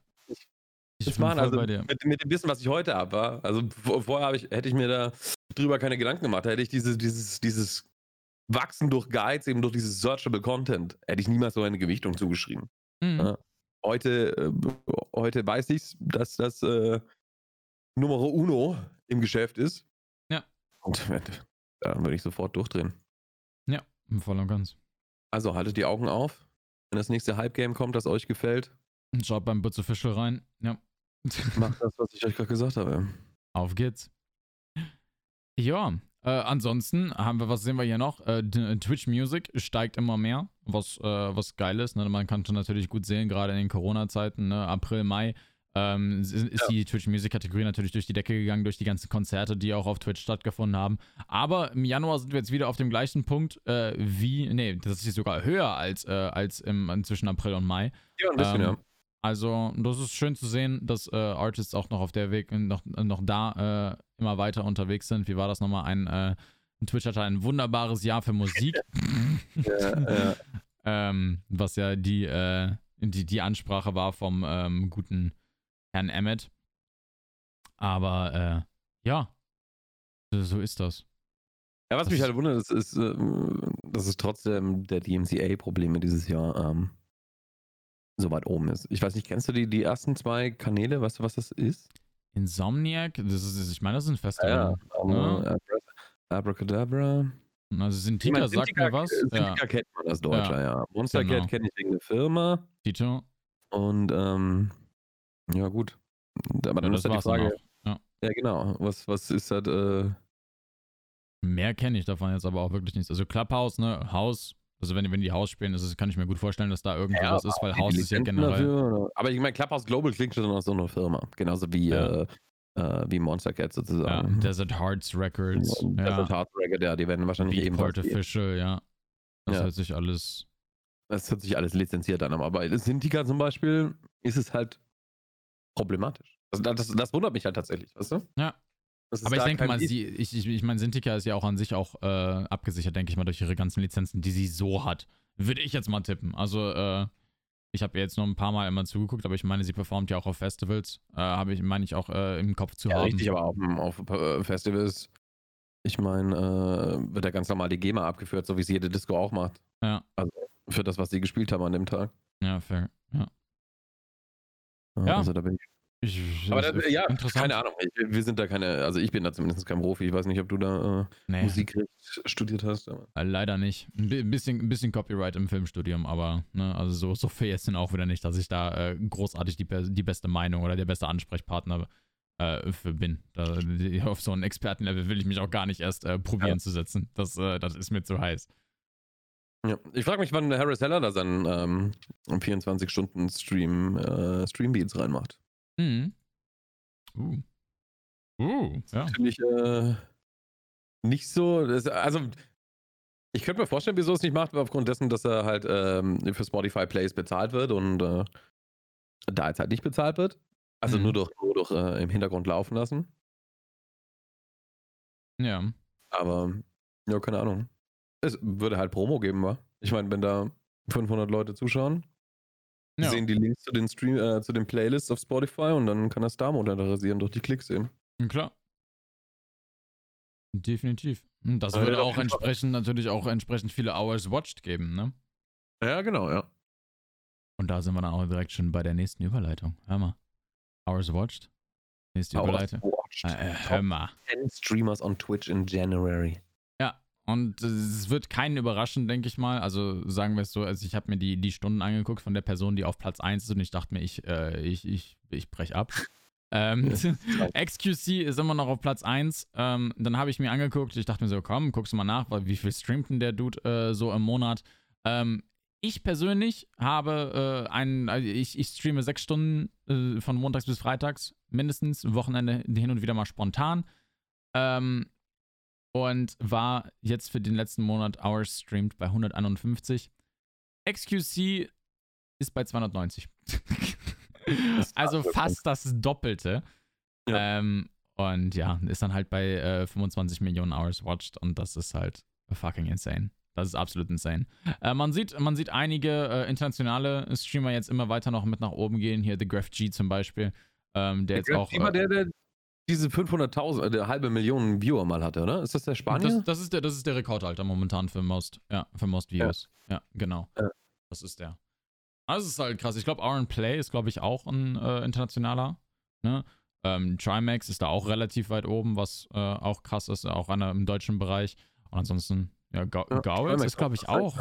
Ich das machen, also mit, mit, dem Wissen, was ich heute habe, also vorher ich, hätte ich mir da drüber keine Gedanken gemacht. Da hätte ich diese, dieses, dieses Wachsen durch Guides, eben durch dieses Searchable Content, hätte ich niemals so eine Gewichtung zugeschrieben. Mhm. Ja. Heute, äh, heute weiß ich, dass das äh, Numero Uno im Geschäft ist. Ja. Und da würde ich sofort durchdrehen. Ja, voll und ganz. Also haltet die Augen auf. Wenn das nächste Hype-Game kommt, das euch gefällt. Schaut beim Butz Official rein. Ja. [laughs] Macht das, was ich euch gerade gesagt habe. Auf geht's. Ja, äh, ansonsten haben wir, was sehen wir hier noch? Äh, Twitch Music steigt immer mehr, was, äh, was geil ist. Ne? Man kann schon natürlich gut sehen, gerade in den Corona-Zeiten, ne? April, Mai, ähm, ist, ist ja. die Twitch Music Kategorie natürlich durch die Decke gegangen, durch die ganzen Konzerte, die auch auf Twitch stattgefunden haben. Aber im Januar sind wir jetzt wieder auf dem gleichen Punkt äh, wie, nee, das ist sogar höher als, äh, als im, zwischen April und Mai. Ja, ein bisschen, ähm, ja. Also, das ist schön zu sehen, dass äh, Artists auch noch auf der Weg, noch, noch da äh, immer weiter unterwegs sind. Wie war das nochmal? Ein, äh, ein Twitch hatte ein wunderbares Jahr für Musik. [laughs] ja, ja. [laughs] ähm, was ja die, äh, die, die Ansprache war vom ähm, guten Herrn Emmet. Aber äh, ja, so ist das. Ja, was das mich halt wundert, ist, ist äh, dass es trotzdem der DMCA-Probleme dieses Jahr ähm, so weit oben ist. Ich weiß nicht, kennst du die, die ersten zwei Kanäle? Weißt du, was das ist? Insomniac? Das ist, ich meine, das ist ein Festival. Ja, um, ja. Abracadabra. Also Sintika ich mein, sagt mir was. Sintika ja. kennt man als Deutscher, ja. ja. Monster genau. Cat kenne ich wegen der Firma. Tito. Und ähm, ja, gut. Aber dann ja, ist halt die Frage. Ja. ja. genau. Was, was ist das? Äh... Mehr kenne ich davon jetzt aber auch wirklich nichts. Also Clubhouse, ne? Haus, also wenn, wenn die Haus spielen, das kann ich mir gut vorstellen, dass da irgendwie ja, was ist, weil Haus ist ja generell. Dafür, aber ich meine, Clubhouse Global klingt schon nach so einer Firma. Genauso wie, ja. äh, äh, wie Monster Cat sozusagen. Ja, Desert Hearts Records. Ja, Desert Hearts Records, ja, die werden wahrscheinlich eben. Artificial, ja. Das hört sich alles. Das hört sich alles lizenziert an, aber bei Sintika zum Beispiel ist es halt problematisch. Also das, das wundert mich halt tatsächlich, weißt du? Ja. Aber ich denke mal, sie, ich, ich, ich meine, Sintika ist ja auch an sich auch äh, abgesichert, denke ich mal, durch ihre ganzen Lizenzen, die sie so hat. Würde ich jetzt mal tippen. Also, äh, ich habe jetzt noch ein paar Mal immer zugeguckt, aber ich meine, sie performt ja auch auf Festivals. Äh, habe ich, meine ich, auch äh, im Kopf zu ja, haben. Richtig, aber auf, auf äh, Festivals, ich meine, äh, wird ja ganz normal die GEMA abgeführt, so wie es jede Disco auch macht. Ja. Also für das, was sie gespielt haben an dem Tag. Ja, fair. Ja. ja. Also da bin ich ich, aber das, ja, keine Ahnung. Ich, wir sind da keine, also ich bin da zumindest kein Profi. Ich weiß nicht, ob du da äh, nee. Musikrecht studiert hast. Aber. Äh, leider nicht. Ein bisschen, ein bisschen Copyright im Filmstudium, aber ne, also so, so fair ist dann auch wieder nicht, dass ich da äh, großartig die, die beste Meinung oder der beste Ansprechpartner äh, für bin. Da, auf so ein Expertenlevel will ich mich auch gar nicht erst äh, probieren ja. zu setzen. Das, äh, das ist mir zu heiß. Ja, ich frage mich, wann Harris Heller da seinen ähm, 24-Stunden-Stream, Streambeats reinmacht. Mhm. Uh. Uh, ja. Natürlich äh, nicht so. Das, also, ich könnte mir vorstellen, wieso es nicht macht, aufgrund dessen, dass er halt ähm, für Spotify Plays bezahlt wird und äh, da jetzt halt nicht bezahlt wird. Also mhm. nur durch, nur durch äh, im Hintergrund laufen lassen. Ja. Aber, ja, keine Ahnung. Es würde halt Promo geben, wa? Ich meine, wenn da 500 Leute zuschauen, ja. sehen die Links zu den Stream, äh, zu den Playlists auf Spotify und dann kann das da monetarisieren durch die Klicks sehen. Klar. Definitiv. Das also würde auch entsprechend natürlich auch entsprechend viele Hours watched geben, ne? Ja, genau, ja. Und da sind wir dann auch direkt schon bei der nächsten Überleitung. Hör mal. Hours watched. Nächste Hours Überleitung. Watched. Äh, hör mal. 10 Streamers on Twitch in January. Und es wird keinen überraschen, denke ich mal. Also sagen wir es so, also ich habe mir die, die Stunden angeguckt von der Person, die auf Platz 1 ist und ich dachte mir, ich, äh, ich, ich, ich brech ab. Ähm, [laughs] XQC ist immer noch auf Platz 1. Ähm, dann habe ich mir angeguckt, ich dachte mir so, komm, guckst du mal nach, wie viel streamt denn der Dude äh, so im Monat? Ähm, ich persönlich habe äh, einen, also ich, ich streame sechs Stunden äh, von montags bis freitags, mindestens, Wochenende hin und wieder mal spontan. Ähm, und war jetzt für den letzten Monat Hours streamed bei 151. XQC ist bei 290. [laughs] also fast das Doppelte. Ja. Ähm, und ja, ist dann halt bei äh, 25 Millionen Hours watched und das ist halt fucking insane. Das ist absolut insane. Äh, man, sieht, man sieht einige äh, internationale Streamer jetzt immer weiter noch mit nach oben gehen. Hier The Graph G zum Beispiel, ähm, der, der jetzt Graph auch. Äh, der, der diese 500.000, äh, der halbe Million Viewer mal hatte, oder? Ist das der Spanier? Das, das, ist, der, das ist der Rekordhalter momentan für Most, ja, für Most Views. Ja, ja genau. Ja. Das ist der. Also, es ist halt krass. Ich glaube, Aaron Play ist, glaube ich, auch ein äh, internationaler. Ne? Ähm, Trimax ist da auch relativ weit oben, was äh, auch krass ist, auch einer im deutschen Bereich. Und ansonsten, ja, Ga ja Gauls ist, glaube ich, auch.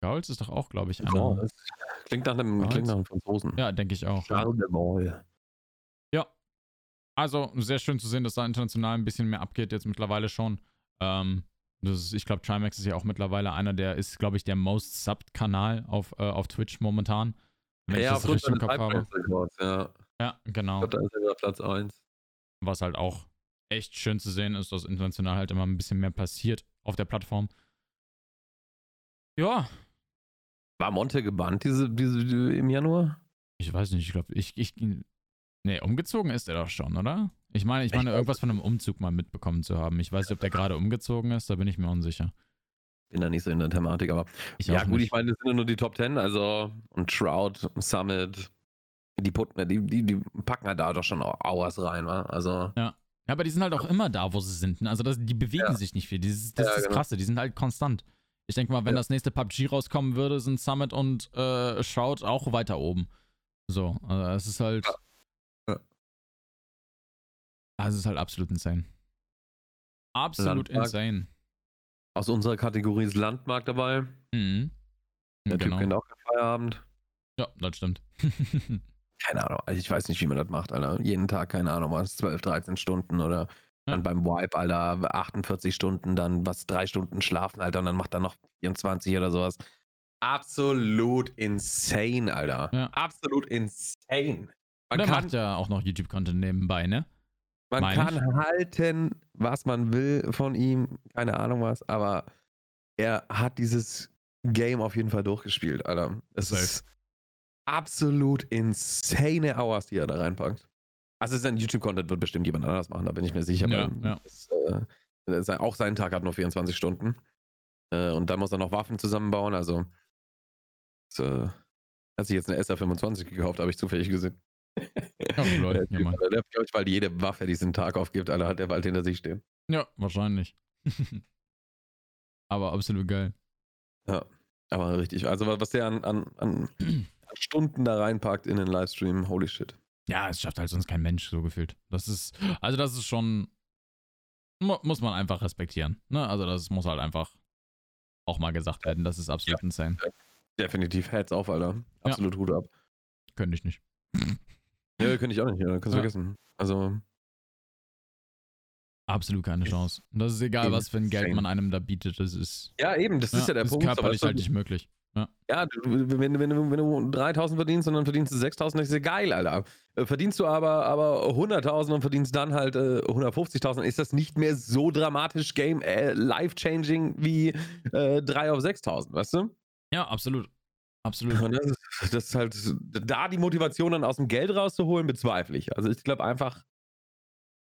Gauls ist doch auch, glaube ich, einer. Ja, klingt nach einem, klingt nach einem Franzosen. Ja, denke ich auch. Charles de Gaulle. Also, sehr schön zu sehen, dass da international ein bisschen mehr abgeht, jetzt mittlerweile schon. Ähm, ist, ich glaube, Trimax ist ja auch mittlerweile einer der, ist, glaube ich, der most subbed Kanal auf, äh, auf Twitch momentan. Wenn ja, ich das richtig im Kopf habe. ja. ja, genau. Ich glaube, da ist er Platz 1. Was halt auch echt schön zu sehen ist, dass international halt immer ein bisschen mehr passiert auf der Plattform. Ja. War Monte gebannt diese, diese, im Januar? Ich weiß nicht, ich glaube, ich, ich. Nee, umgezogen ist er doch schon, oder? Ich meine, ich meine, ich irgendwas von einem Umzug mal mitbekommen zu haben. Ich weiß nicht, ob der gerade umgezogen ist, da bin ich mir unsicher. Bin da nicht so in der Thematik, aber. Ich ja, gut, nicht. ich meine, das sind ja nur die Top Ten, also und Shroud, Summit, die, putten, die, die, die packen halt da doch schon Hours rein, wa? Also. Ja. Ja, aber die sind halt auch immer da, wo sie sind. Ne? Also das, die bewegen ja. sich nicht viel. Das, das ja, ist das genau. Krasse, die sind halt konstant. Ich denke mal, wenn ja. das nächste PUBG rauskommen würde, sind Summit und äh, Shroud auch weiter oben. So, also es ist halt. Also es ist halt absolut insane. Absolut Landmark. insane. Aus unserer Kategorie ist Landmark dabei. Mhm. Der genau. Typ kennt auch keinen Feierabend. Ja, das stimmt. [laughs] keine Ahnung, also ich weiß nicht, wie man das macht, Alter. Jeden Tag, keine Ahnung, was, 12, 13 Stunden oder ja. dann beim Wipe, Alter, 48 Stunden, dann was, drei Stunden schlafen, Alter, und dann macht er noch 24 oder sowas. Absolut insane, Alter. Ja. Absolut insane. Man der kann, macht ja auch noch YouTube-Content nebenbei, ne? Man Meine kann ich? halten, was man will von ihm, keine Ahnung was, aber er hat dieses Game auf jeden Fall durchgespielt, Alter. Es Safe. ist absolut insane Hours, die er da reinpackt. Also sein YouTube-Content wird bestimmt jemand anders machen, da bin ich mir sicher. Ja, ja. Das, äh, auch sein Tag hat nur 24 Stunden. Äh, und dann muss er noch Waffen zusammenbauen. Also das, äh, hat sich jetzt eine SR25 gekauft, habe ich zufällig gesehen. [laughs] Oh, Leute, der, ja, der, glaube ich, jede Waffe diesen Tag aufgibt, Alter, hat der bald hinter sich stehen. Ja, wahrscheinlich. [laughs] aber absolut geil. Ja, aber richtig. Also was der an, an, an [clears throat] Stunden da reinpackt in den Livestream, holy shit. Ja, es schafft halt sonst kein Mensch, so gefühlt. Das ist, also das ist schon, muss man einfach respektieren. Ne? Also das muss halt einfach auch mal gesagt werden. Das ist absolut ja, insane. Definitiv Heads auf, Alter. Absolut ja. Hut ab. Könnte ich nicht. Ja, könnte ich auch nicht, ja. Kannst du ja. vergessen. Also. Absolut keine Chance. Und das ist egal, was für ein Geld man einem da bietet. Das ist. Ja, eben, das ist ja der das Punkt. Ist körperlich halt nicht möglich. Ja, ja wenn, wenn, wenn, du, wenn du 3000 verdienst und dann verdienst du 6000, ist ja geil, Alter. Äh, verdienst du aber, aber 100.000 und verdienst dann halt äh, 150.000, ist das nicht mehr so dramatisch Game äh, life-changing wie äh, 3 auf 6000, weißt du? Ja, absolut. Absolut. Das ist, das ist, halt, da die Motivation dann aus dem Geld rauszuholen, bezweifle ich. Also ich glaube einfach,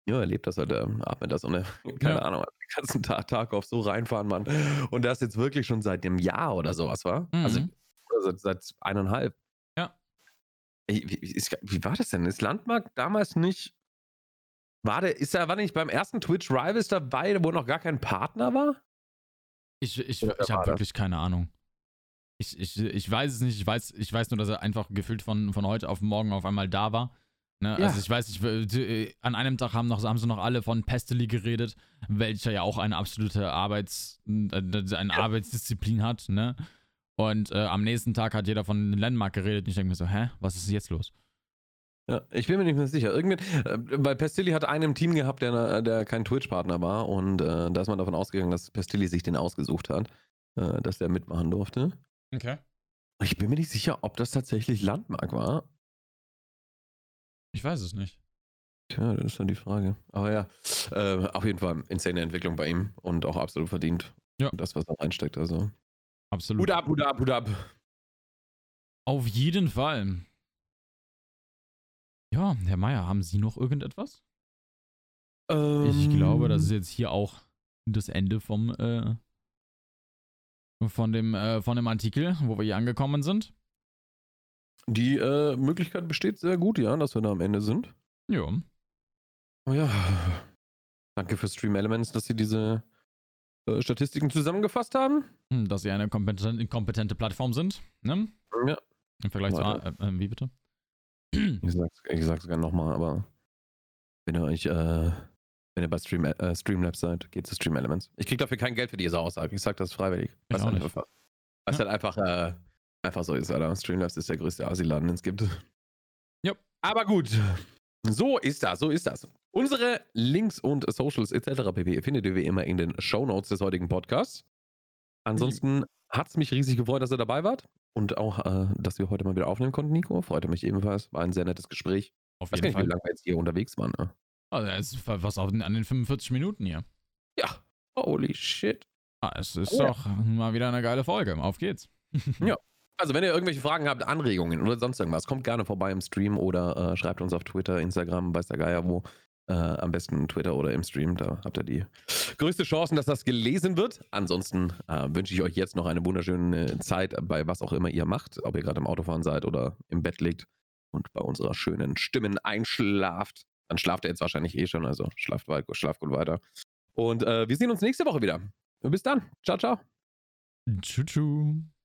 ja, er lebt das halt, er atmet das er, keine ja. Ahnung, den ganzen Tag, Tag auf so reinfahren, Mann. Und das jetzt wirklich schon seit einem Jahr oder sowas, war? Also, mhm. Also seit, seit eineinhalb. Ja. Wie, wie, wie, war das denn? Ist Landmark damals nicht. War der, ist er, war nicht beim ersten Twitch Rivals dabei, wo noch gar kein Partner war? Ich, ich, ich, ich habe wirklich keine Ahnung. Ich, ich, ich weiß es nicht. Ich weiß, ich weiß nur, dass er einfach gefühlt von, von heute auf morgen auf einmal da war. Ne? Ja. Also ich weiß nicht, äh, an einem Tag haben, noch, haben sie noch alle von Pesteli geredet, welcher ja auch eine absolute Arbeits, äh, eine. Arbeitsdisziplin hat, ne? Und äh, am nächsten Tag hat jeder von Landmark geredet und ich denke mir so, hä, was ist jetzt los? Ja, ich bin mir nicht mehr sicher. Irgendwie, äh, weil Pestilli hat einen im Team gehabt, der, der kein Twitch-Partner war und äh, da ist man davon ausgegangen, dass Pestilli sich den ausgesucht hat, äh, dass der mitmachen durfte. Okay. Ich bin mir nicht sicher, ob das tatsächlich Landmark war ich weiß es nicht. Tja, das ist dann die Frage. Aber ja, äh, auf jeden Fall insane Entwicklung bei ihm und auch absolut verdient. Ja. Das, was er reinsteckt, also. Absolut. Hut ab, Hut ab, Hut ab. Auf jeden Fall. Ja, Herr Meier, haben Sie noch irgendetwas? Ähm, ich glaube, das ist jetzt hier auch das Ende vom, äh, von dem, äh, von dem Artikel, wo wir hier angekommen sind. Die äh, Möglichkeit besteht sehr gut, ja, dass wir da am Ende sind. Ja. Oh ja. Danke für Stream Elements, dass sie diese äh, Statistiken zusammengefasst haben. Hm, dass sie eine kompetente, kompetente Plattform sind, ne? Ja. Im Vergleich zu. Äh, äh, wie bitte? Ich sag's, ich sag's gerne nochmal, aber wenn ihr euch, äh, wenn ihr bei Stream, äh, Streamlabs seid, geht zu Stream Elements. Ich krieg dafür kein Geld für diese Aussage. Ich sag das freiwillig. Ich halt einfach, was ja. halt einfach äh, Einfach so ist, Alter. Streamlabs ist der größte Asiladen, den es gibt. Ja. Aber gut. So ist das, so ist das. Unsere Links und Socials etc. pp. findet ihr wie immer in den Show Notes des heutigen Podcasts. Ansonsten hat es mich riesig gefreut, dass ihr dabei wart und auch, äh, dass wir heute mal wieder aufnehmen konnten, Nico. Freute mich ebenfalls. War ein sehr nettes Gespräch. Auf jeden Fall. Nicht, wie lange wir jetzt hier unterwegs waren. Ne? Also, es ist was auf, an den 45 Minuten hier. Ja. Holy shit. Ah, es ist oh. doch mal wieder eine geile Folge. Auf geht's. [laughs] ja. Also, wenn ihr irgendwelche Fragen habt, Anregungen oder sonst irgendwas, kommt gerne vorbei im Stream oder äh, schreibt uns auf Twitter, Instagram, weiß der Geier wo. Äh, am besten Twitter oder im Stream, da habt ihr die größte Chance, dass das gelesen wird. Ansonsten äh, wünsche ich euch jetzt noch eine wunderschöne Zeit bei was auch immer ihr macht, ob ihr gerade im Autofahren seid oder im Bett liegt und bei unserer schönen Stimmen einschlaft. Dann schlaft ihr jetzt wahrscheinlich eh schon, also schlaft, schlaft gut weiter. Und äh, wir sehen uns nächste Woche wieder. Bis dann. Ciao, ciao. Tschüss.